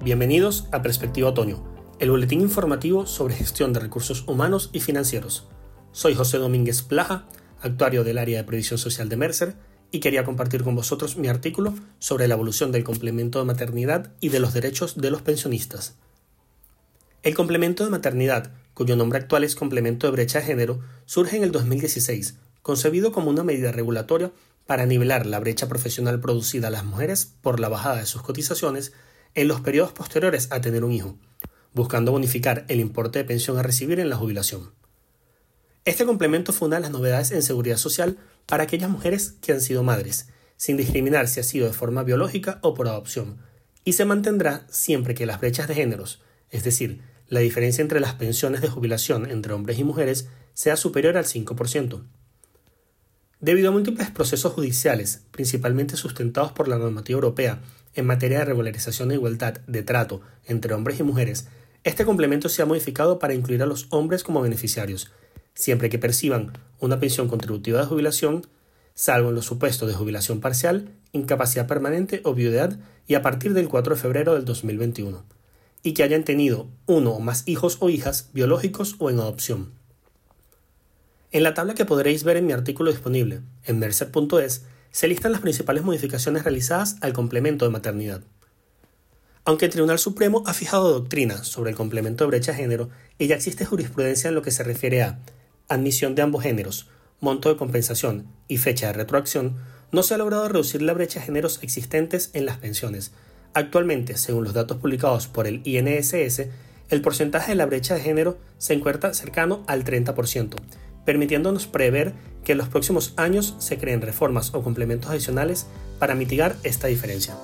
Bienvenidos a Perspectiva Otoño, el boletín informativo sobre gestión de recursos humanos y financieros. Soy José Domínguez Plaja, actuario del área de previsión social de Mercer, y quería compartir con vosotros mi artículo sobre la evolución del complemento de maternidad y de los derechos de los pensionistas. El complemento de maternidad, cuyo nombre actual es complemento de brecha de género, surge en el 2016, concebido como una medida regulatoria para nivelar la brecha profesional producida a las mujeres por la bajada de sus cotizaciones en los periodos posteriores a tener un hijo, buscando bonificar el importe de pensión a recibir en la jubilación. Este complemento fue una de las novedades en seguridad social para aquellas mujeres que han sido madres, sin discriminar si ha sido de forma biológica o por adopción, y se mantendrá siempre que las brechas de géneros, es decir, la diferencia entre las pensiones de jubilación entre hombres y mujeres, sea superior al 5%. Debido a múltiples procesos judiciales, principalmente sustentados por la normativa europea en materia de regularización e igualdad de trato entre hombres y mujeres, este complemento se ha modificado para incluir a los hombres como beneficiarios, siempre que perciban una pensión contributiva de jubilación, salvo en los supuestos de jubilación parcial, incapacidad permanente o viudedad y a partir del 4 de febrero del 2021, y que hayan tenido uno o más hijos o hijas biológicos o en adopción. En la tabla que podréis ver en mi artículo disponible en mercer.es se listan las principales modificaciones realizadas al complemento de maternidad. Aunque el Tribunal Supremo ha fijado doctrina sobre el complemento de brecha de género y ya existe jurisprudencia en lo que se refiere a admisión de ambos géneros, monto de compensación y fecha de retroacción, no se ha logrado reducir la brecha de géneros existentes en las pensiones. Actualmente, según los datos publicados por el INSS, el porcentaje de la brecha de género se encuentra cercano al 30%, permitiéndonos prever que en los próximos años se creen reformas o complementos adicionales para mitigar esta diferencia.